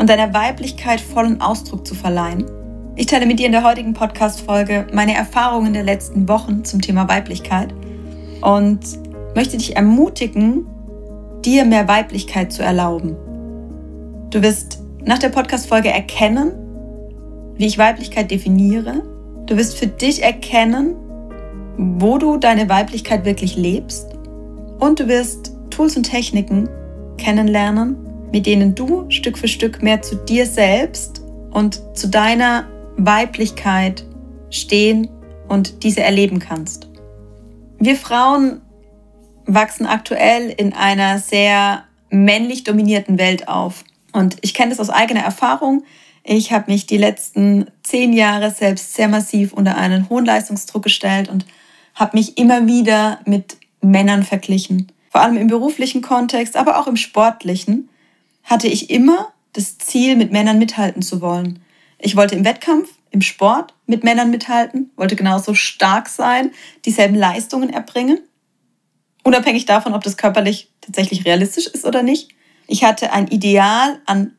Und deiner Weiblichkeit vollen Ausdruck zu verleihen. Ich teile mit dir in der heutigen Podcast-Folge meine Erfahrungen der letzten Wochen zum Thema Weiblichkeit und möchte dich ermutigen, dir mehr Weiblichkeit zu erlauben. Du wirst nach der Podcast-Folge erkennen, wie ich Weiblichkeit definiere. Du wirst für dich erkennen, wo du deine Weiblichkeit wirklich lebst. Und du wirst Tools und Techniken kennenlernen, mit denen du Stück für Stück mehr zu dir selbst und zu deiner Weiblichkeit stehen und diese erleben kannst. Wir Frauen wachsen aktuell in einer sehr männlich dominierten Welt auf. Und ich kenne das aus eigener Erfahrung. Ich habe mich die letzten zehn Jahre selbst sehr massiv unter einen hohen Leistungsdruck gestellt und habe mich immer wieder mit Männern verglichen. Vor allem im beruflichen Kontext, aber auch im sportlichen hatte ich immer das Ziel, mit Männern mithalten zu wollen. Ich wollte im Wettkampf, im Sport mit Männern mithalten, wollte genauso stark sein, dieselben Leistungen erbringen, unabhängig davon, ob das körperlich tatsächlich realistisch ist oder nicht. Ich hatte ein Ideal an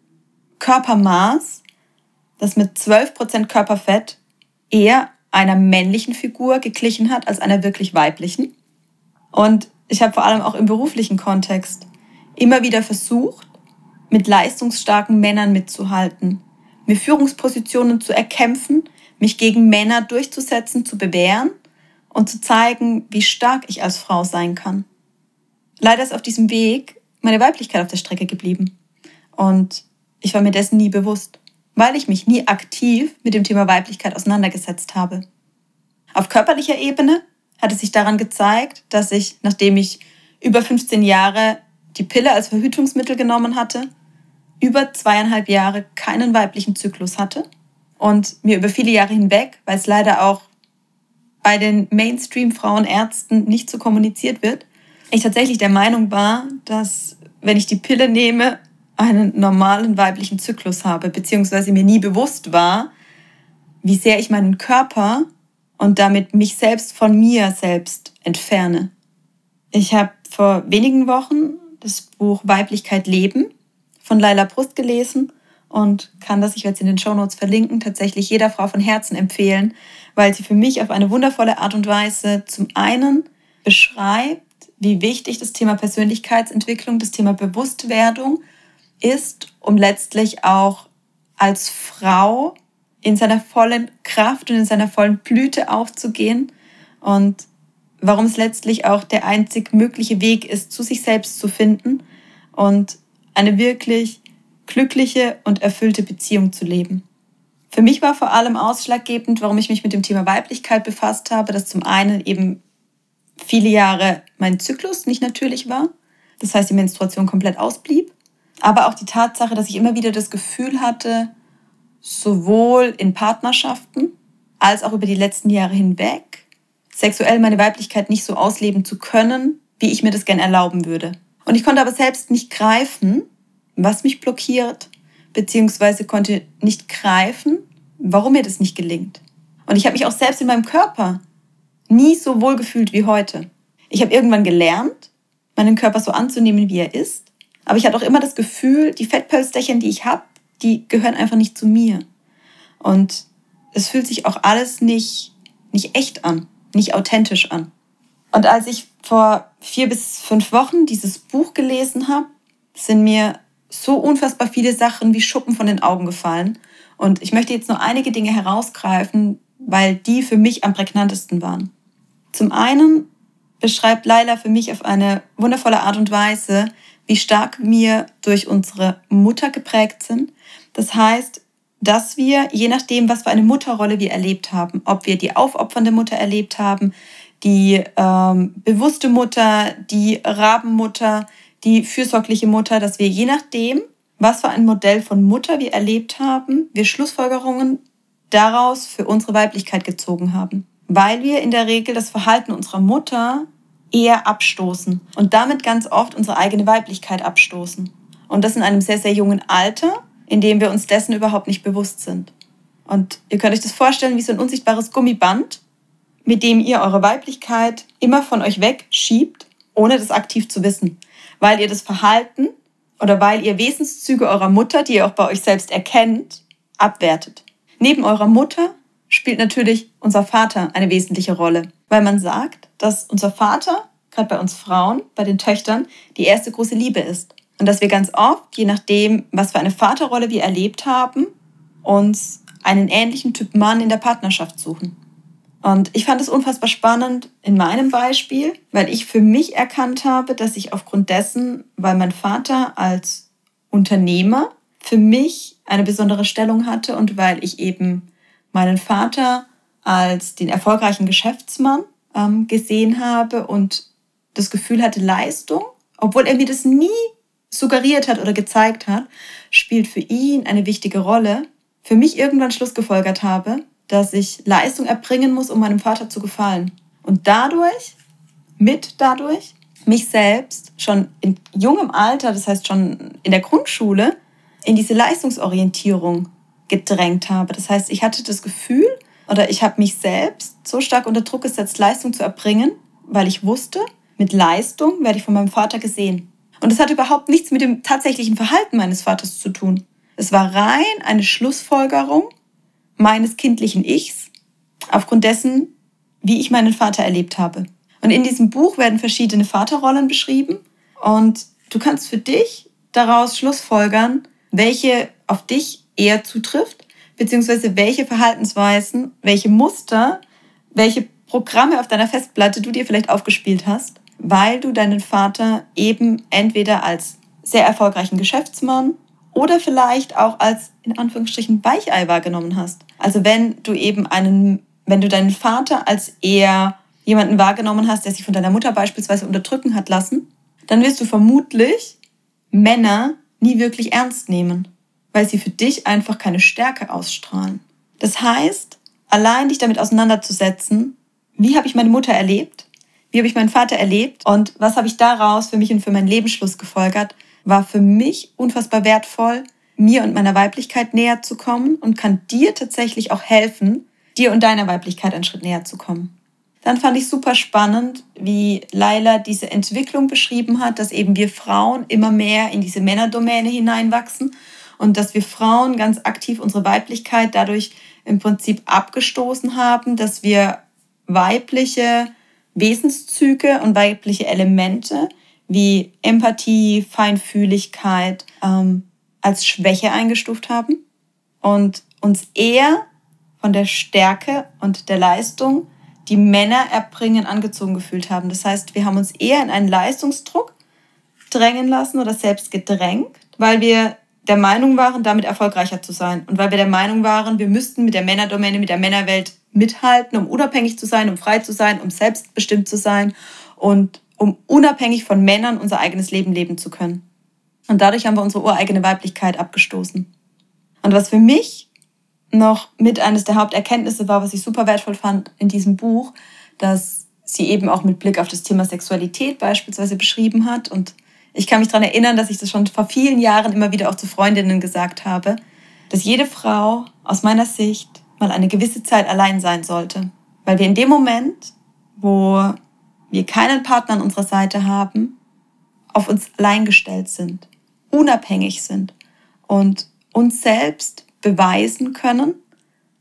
Körpermaß, das mit 12% Körperfett eher einer männlichen Figur geglichen hat als einer wirklich weiblichen. Und ich habe vor allem auch im beruflichen Kontext immer wieder versucht, mit leistungsstarken Männern mitzuhalten, mir Führungspositionen zu erkämpfen, mich gegen Männer durchzusetzen, zu bewähren und zu zeigen, wie stark ich als Frau sein kann. Leider ist auf diesem Weg meine Weiblichkeit auf der Strecke geblieben. Und ich war mir dessen nie bewusst, weil ich mich nie aktiv mit dem Thema Weiblichkeit auseinandergesetzt habe. Auf körperlicher Ebene hat es sich daran gezeigt, dass ich, nachdem ich über 15 Jahre die Pille als Verhütungsmittel genommen hatte, über zweieinhalb Jahre keinen weiblichen Zyklus hatte und mir über viele Jahre hinweg, weil es leider auch bei den Mainstream-Frauenärzten nicht so kommuniziert wird, ich tatsächlich der Meinung war, dass wenn ich die Pille nehme, einen normalen weiblichen Zyklus habe, beziehungsweise mir nie bewusst war, wie sehr ich meinen Körper und damit mich selbst von mir selbst entferne. Ich habe vor wenigen Wochen das Buch Weiblichkeit leben von Laila Brust gelesen und kann das, ich werde es in den Show Notes verlinken, tatsächlich jeder Frau von Herzen empfehlen, weil sie für mich auf eine wundervolle Art und Weise zum einen beschreibt, wie wichtig das Thema Persönlichkeitsentwicklung, das Thema Bewusstwerdung ist, um letztlich auch als Frau in seiner vollen Kraft und in seiner vollen Blüte aufzugehen und warum es letztlich auch der einzig mögliche Weg ist, zu sich selbst zu finden und eine wirklich glückliche und erfüllte Beziehung zu leben. Für mich war vor allem ausschlaggebend, warum ich mich mit dem Thema Weiblichkeit befasst habe, dass zum einen eben viele Jahre mein Zyklus nicht natürlich war, das heißt die Menstruation komplett ausblieb, aber auch die Tatsache, dass ich immer wieder das Gefühl hatte, sowohl in Partnerschaften als auch über die letzten Jahre hinweg, sexuell meine Weiblichkeit nicht so ausleben zu können, wie ich mir das gern erlauben würde. Und ich konnte aber selbst nicht greifen, was mich blockiert, beziehungsweise konnte nicht greifen, warum mir das nicht gelingt. Und ich habe mich auch selbst in meinem Körper nie so wohl gefühlt wie heute. Ich habe irgendwann gelernt, meinen Körper so anzunehmen, wie er ist. Aber ich hatte auch immer das Gefühl, die Fettpölsterchen, die ich habe, die gehören einfach nicht zu mir. Und es fühlt sich auch alles nicht, nicht echt an, nicht authentisch an. Und als ich vor vier bis fünf Wochen dieses Buch gelesen habe, sind mir so unfassbar viele Sachen wie Schuppen von den Augen gefallen. Und ich möchte jetzt nur einige Dinge herausgreifen, weil die für mich am prägnantesten waren. Zum einen beschreibt Laila für mich auf eine wundervolle Art und Weise, wie stark wir durch unsere Mutter geprägt sind. Das heißt, dass wir, je nachdem, was für eine Mutterrolle wir erlebt haben, ob wir die aufopfernde Mutter erlebt haben, die ähm, bewusste Mutter, die Rabenmutter, die fürsorgliche Mutter, dass wir je nachdem, was für ein Modell von Mutter wir erlebt haben, wir Schlussfolgerungen daraus für unsere Weiblichkeit gezogen haben. Weil wir in der Regel das Verhalten unserer Mutter eher abstoßen und damit ganz oft unsere eigene Weiblichkeit abstoßen. Und das in einem sehr, sehr jungen Alter, in dem wir uns dessen überhaupt nicht bewusst sind. Und ihr könnt euch das vorstellen wie so ein unsichtbares Gummiband, mit dem ihr eure Weiblichkeit immer von euch wegschiebt, ohne das aktiv zu wissen. Weil ihr das Verhalten oder weil ihr Wesenszüge eurer Mutter, die ihr auch bei euch selbst erkennt, abwertet. Neben eurer Mutter spielt natürlich unser Vater eine wesentliche Rolle, weil man sagt, dass unser Vater, gerade bei uns Frauen, bei den Töchtern, die erste große Liebe ist. Und dass wir ganz oft, je nachdem, was für eine Vaterrolle wir erlebt haben, uns einen ähnlichen Typ Mann in der Partnerschaft suchen. Und ich fand es unfassbar spannend in meinem Beispiel, weil ich für mich erkannt habe, dass ich aufgrund dessen, weil mein Vater als Unternehmer für mich eine besondere Stellung hatte und weil ich eben meinen Vater als den erfolgreichen Geschäftsmann ähm, gesehen habe und das Gefühl hatte, Leistung, obwohl er mir das nie suggeriert hat oder gezeigt hat, spielt für ihn eine wichtige Rolle, für mich irgendwann Schluss gefolgert habe, dass ich Leistung erbringen muss, um meinem Vater zu gefallen. Und dadurch, mit dadurch, mich selbst schon in jungem Alter, das heißt schon in der Grundschule, in diese Leistungsorientierung gedrängt habe. Das heißt, ich hatte das Gefühl oder ich habe mich selbst so stark unter Druck gesetzt, Leistung zu erbringen, weil ich wusste, mit Leistung werde ich von meinem Vater gesehen. Und es hat überhaupt nichts mit dem tatsächlichen Verhalten meines Vaters zu tun. Es war rein eine Schlussfolgerung meines kindlichen Ichs aufgrund dessen, wie ich meinen Vater erlebt habe. Und in diesem Buch werden verschiedene Vaterrollen beschrieben und du kannst für dich daraus schlussfolgern, welche auf dich eher zutrifft, beziehungsweise welche Verhaltensweisen, welche Muster, welche Programme auf deiner Festplatte du dir vielleicht aufgespielt hast weil du deinen Vater eben entweder als sehr erfolgreichen Geschäftsmann oder vielleicht auch als in Anführungsstrichen Weichei wahrgenommen hast. Also wenn du eben einen, wenn du deinen Vater als eher jemanden wahrgenommen hast, der sich von deiner Mutter beispielsweise unterdrücken hat lassen, dann wirst du vermutlich Männer nie wirklich ernst nehmen, weil sie für dich einfach keine Stärke ausstrahlen. Das heißt, allein dich damit auseinanderzusetzen, wie habe ich meine Mutter erlebt? wie habe ich meinen Vater erlebt und was habe ich daraus für mich und für meinen Lebensschluss gefolgert, war für mich unfassbar wertvoll, mir und meiner Weiblichkeit näher zu kommen und kann dir tatsächlich auch helfen, dir und deiner Weiblichkeit einen Schritt näher zu kommen. Dann fand ich super spannend, wie Laila diese Entwicklung beschrieben hat, dass eben wir Frauen immer mehr in diese Männerdomäne hineinwachsen und dass wir Frauen ganz aktiv unsere Weiblichkeit dadurch im Prinzip abgestoßen haben, dass wir weibliche Wesenszüge und weibliche Elemente wie Empathie, Feinfühligkeit ähm, als Schwäche eingestuft haben und uns eher von der Stärke und der Leistung, die Männer erbringen, angezogen gefühlt haben. Das heißt, wir haben uns eher in einen Leistungsdruck drängen lassen oder selbst gedrängt, weil wir der Meinung waren, damit erfolgreicher zu sein. Und weil wir der Meinung waren, wir müssten mit der Männerdomäne, mit der Männerwelt mithalten, um unabhängig zu sein, um frei zu sein, um selbstbestimmt zu sein und um unabhängig von Männern unser eigenes Leben leben zu können. Und dadurch haben wir unsere ureigene Weiblichkeit abgestoßen. Und was für mich noch mit eines der Haupterkenntnisse war, was ich super wertvoll fand in diesem Buch, dass sie eben auch mit Blick auf das Thema Sexualität beispielsweise beschrieben hat. Und ich kann mich daran erinnern, dass ich das schon vor vielen Jahren immer wieder auch zu Freundinnen gesagt habe, dass jede Frau aus meiner Sicht mal eine gewisse Zeit allein sein sollte. Weil wir in dem Moment, wo wir keinen Partner an unserer Seite haben, auf uns allein gestellt sind, unabhängig sind und uns selbst beweisen können,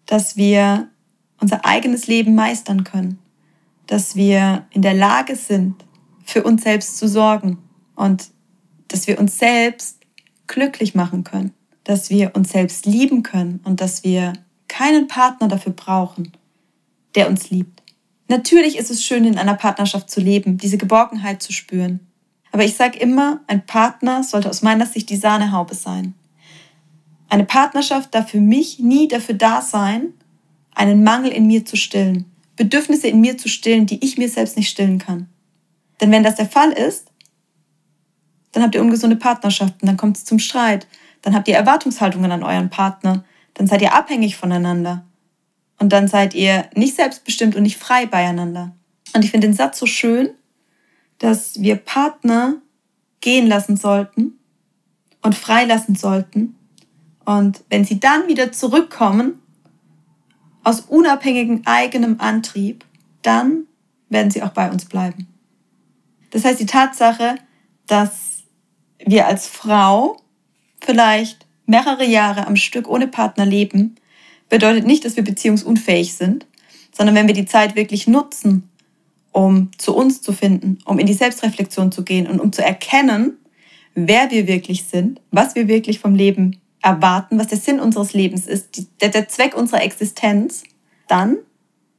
dass wir unser eigenes Leben meistern können, dass wir in der Lage sind, für uns selbst zu sorgen und dass wir uns selbst glücklich machen können, dass wir uns selbst lieben können und dass wir keinen Partner dafür brauchen, der uns liebt. Natürlich ist es schön, in einer Partnerschaft zu leben, diese Geborgenheit zu spüren. Aber ich sage immer, ein Partner sollte aus meiner Sicht die Sahnehaube sein. Eine Partnerschaft darf für mich nie dafür da sein, einen Mangel in mir zu stillen, Bedürfnisse in mir zu stillen, die ich mir selbst nicht stillen kann. Denn wenn das der Fall ist, dann habt ihr ungesunde Partnerschaften, dann kommt es zum Streit, dann habt ihr Erwartungshaltungen an euren Partner, dann seid ihr abhängig voneinander. Und dann seid ihr nicht selbstbestimmt und nicht frei beieinander. Und ich finde den Satz so schön, dass wir Partner gehen lassen sollten und freilassen sollten. Und wenn sie dann wieder zurückkommen, aus unabhängigem eigenem Antrieb, dann werden sie auch bei uns bleiben. Das heißt, die Tatsache, dass wir als Frau vielleicht mehrere Jahre am Stück ohne Partner leben, bedeutet nicht, dass wir beziehungsunfähig sind, sondern wenn wir die Zeit wirklich nutzen, um zu uns zu finden, um in die Selbstreflexion zu gehen und um zu erkennen, wer wir wirklich sind, was wir wirklich vom Leben erwarten, was der Sinn unseres Lebens ist, der, der Zweck unserer Existenz, dann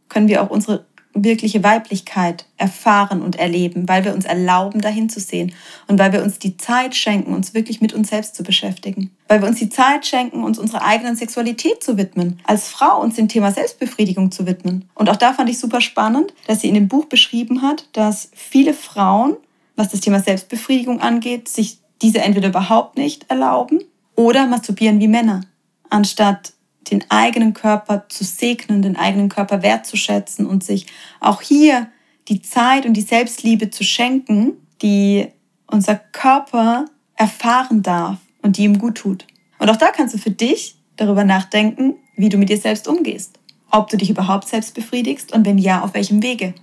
können wir auch unsere wirkliche Weiblichkeit erfahren und erleben, weil wir uns erlauben, dahin zu sehen und weil wir uns die Zeit schenken, uns wirklich mit uns selbst zu beschäftigen, weil wir uns die Zeit schenken, uns unserer eigenen Sexualität zu widmen, als Frau uns dem Thema Selbstbefriedigung zu widmen. Und auch da fand ich super spannend, dass sie in dem Buch beschrieben hat, dass viele Frauen, was das Thema Selbstbefriedigung angeht, sich diese entweder überhaupt nicht erlauben oder masturbieren wie Männer, anstatt den eigenen Körper zu segnen, den eigenen Körper wertzuschätzen und sich auch hier die Zeit und die Selbstliebe zu schenken, die unser Körper erfahren darf und die ihm gut tut. Und auch da kannst du für dich darüber nachdenken, wie du mit dir selbst umgehst. Ob du dich überhaupt selbst befriedigst und wenn ja, auf welchem Wege.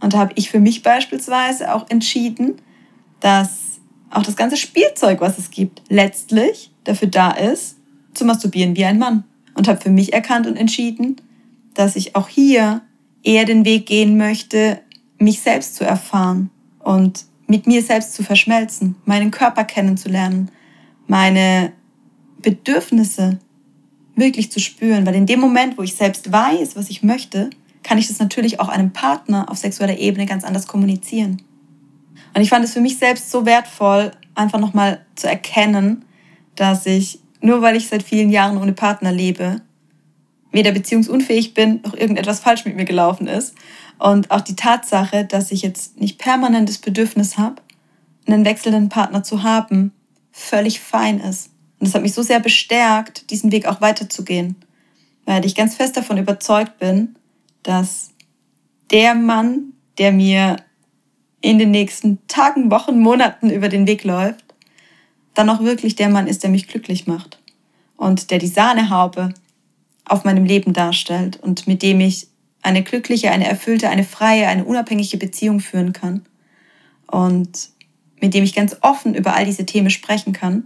Und da habe ich für mich beispielsweise auch entschieden, dass auch das ganze Spielzeug, was es gibt, letztlich dafür da ist, zu masturbieren wie ein Mann und habe für mich erkannt und entschieden, dass ich auch hier eher den Weg gehen möchte, mich selbst zu erfahren und mit mir selbst zu verschmelzen, meinen Körper kennenzulernen, meine Bedürfnisse wirklich zu spüren, weil in dem Moment, wo ich selbst weiß, was ich möchte, kann ich das natürlich auch einem Partner auf sexueller Ebene ganz anders kommunizieren. Und ich fand es für mich selbst so wertvoll, einfach nochmal zu erkennen, dass ich nur weil ich seit vielen Jahren ohne Partner lebe, weder beziehungsunfähig bin, noch irgendetwas falsch mit mir gelaufen ist. Und auch die Tatsache, dass ich jetzt nicht permanent das Bedürfnis habe, einen wechselnden Partner zu haben, völlig fein ist. Und das hat mich so sehr bestärkt, diesen Weg auch weiterzugehen. Weil ich ganz fest davon überzeugt bin, dass der Mann, der mir in den nächsten Tagen, Wochen, Monaten über den Weg läuft, dann auch wirklich der Mann ist, der mich glücklich macht und der die Sahnehaube auf meinem Leben darstellt und mit dem ich eine glückliche, eine erfüllte, eine freie, eine unabhängige Beziehung führen kann und mit dem ich ganz offen über all diese Themen sprechen kann,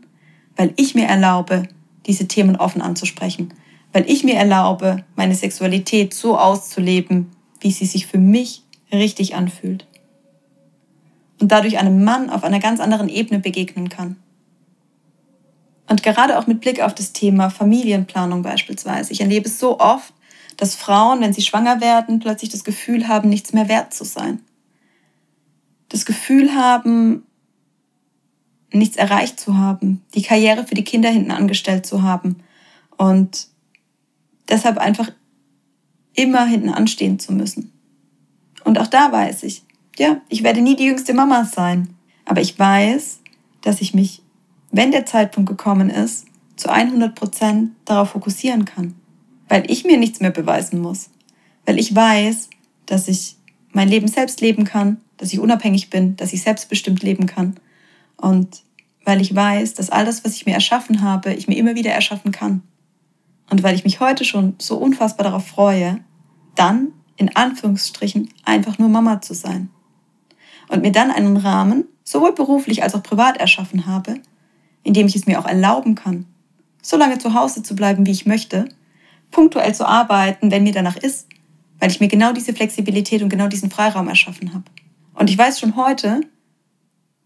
weil ich mir erlaube, diese Themen offen anzusprechen, weil ich mir erlaube, meine Sexualität so auszuleben, wie sie sich für mich richtig anfühlt. Und dadurch einem Mann auf einer ganz anderen Ebene begegnen kann. Und gerade auch mit Blick auf das Thema Familienplanung beispielsweise. Ich erlebe es so oft, dass Frauen, wenn sie schwanger werden, plötzlich das Gefühl haben, nichts mehr wert zu sein. Das Gefühl haben, nichts erreicht zu haben, die Karriere für die Kinder hinten angestellt zu haben und deshalb einfach immer hinten anstehen zu müssen. Und auch da weiß ich, ja, ich werde nie die jüngste Mama sein, aber ich weiß, dass ich mich wenn der Zeitpunkt gekommen ist, zu 100 Prozent darauf fokussieren kann. Weil ich mir nichts mehr beweisen muss. Weil ich weiß, dass ich mein Leben selbst leben kann, dass ich unabhängig bin, dass ich selbstbestimmt leben kann. Und weil ich weiß, dass all das, was ich mir erschaffen habe, ich mir immer wieder erschaffen kann. Und weil ich mich heute schon so unfassbar darauf freue, dann in Anführungsstrichen einfach nur Mama zu sein. Und mir dann einen Rahmen, sowohl beruflich als auch privat erschaffen habe, indem ich es mir auch erlauben kann, so lange zu Hause zu bleiben, wie ich möchte, punktuell zu arbeiten, wenn mir danach ist, weil ich mir genau diese Flexibilität und genau diesen Freiraum erschaffen habe. Und ich weiß schon heute,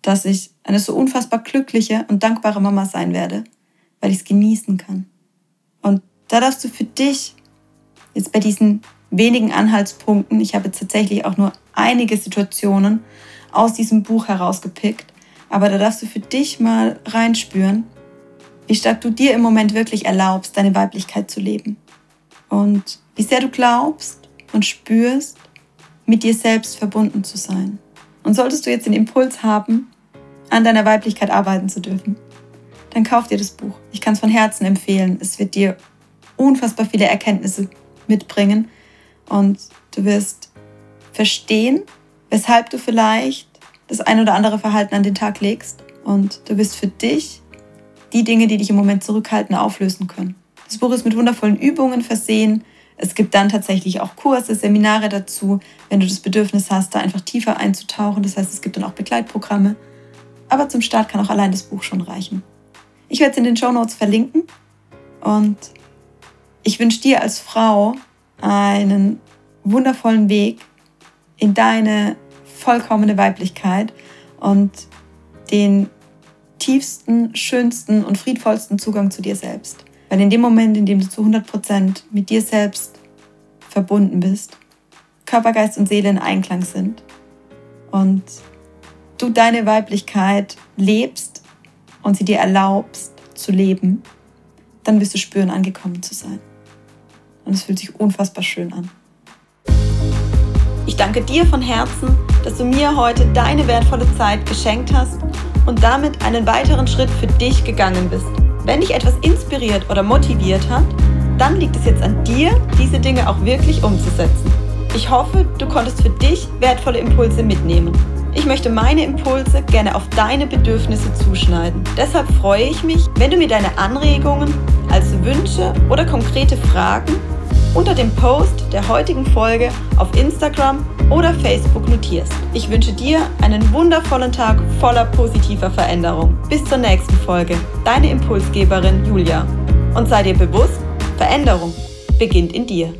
dass ich eine so unfassbar glückliche und dankbare Mama sein werde, weil ich es genießen kann. Und da darfst du für dich jetzt bei diesen wenigen Anhaltspunkten, ich habe jetzt tatsächlich auch nur einige Situationen aus diesem Buch herausgepickt, aber da darfst du für dich mal reinspüren, wie stark du dir im Moment wirklich erlaubst, deine Weiblichkeit zu leben. Und wie sehr du glaubst und spürst, mit dir selbst verbunden zu sein. Und solltest du jetzt den Impuls haben, an deiner Weiblichkeit arbeiten zu dürfen, dann kauf dir das Buch. Ich kann es von Herzen empfehlen. Es wird dir unfassbar viele Erkenntnisse mitbringen und du wirst verstehen, weshalb du vielleicht das ein oder andere Verhalten an den Tag legst und du wirst für dich die Dinge, die dich im Moment zurückhalten, auflösen können. Das Buch ist mit wundervollen Übungen versehen. Es gibt dann tatsächlich auch Kurse, Seminare dazu, wenn du das Bedürfnis hast, da einfach tiefer einzutauchen. Das heißt, es gibt dann auch Begleitprogramme. Aber zum Start kann auch allein das Buch schon reichen. Ich werde es in den Show Notes verlinken und ich wünsche dir als Frau einen wundervollen Weg in deine vollkommene Weiblichkeit und den tiefsten, schönsten und friedvollsten Zugang zu dir selbst. Weil in dem Moment, in dem du zu 100% mit dir selbst verbunden bist, Körper, Geist und Seele in Einklang sind und du deine Weiblichkeit lebst und sie dir erlaubst zu leben, dann wirst du spüren, angekommen zu sein. Und es fühlt sich unfassbar schön an. Ich danke dir von Herzen, dass du mir heute deine wertvolle Zeit geschenkt hast und damit einen weiteren Schritt für dich gegangen bist. Wenn dich etwas inspiriert oder motiviert hat, dann liegt es jetzt an dir, diese Dinge auch wirklich umzusetzen. Ich hoffe, du konntest für dich wertvolle Impulse mitnehmen. Ich möchte meine Impulse gerne auf deine Bedürfnisse zuschneiden. Deshalb freue ich mich, wenn du mir deine Anregungen als Wünsche oder konkrete Fragen unter dem Post der heutigen Folge auf Instagram oder Facebook notierst. Ich wünsche dir einen wundervollen Tag voller positiver Veränderung. Bis zur nächsten Folge. Deine Impulsgeberin Julia. Und sei dir bewusst, Veränderung beginnt in dir.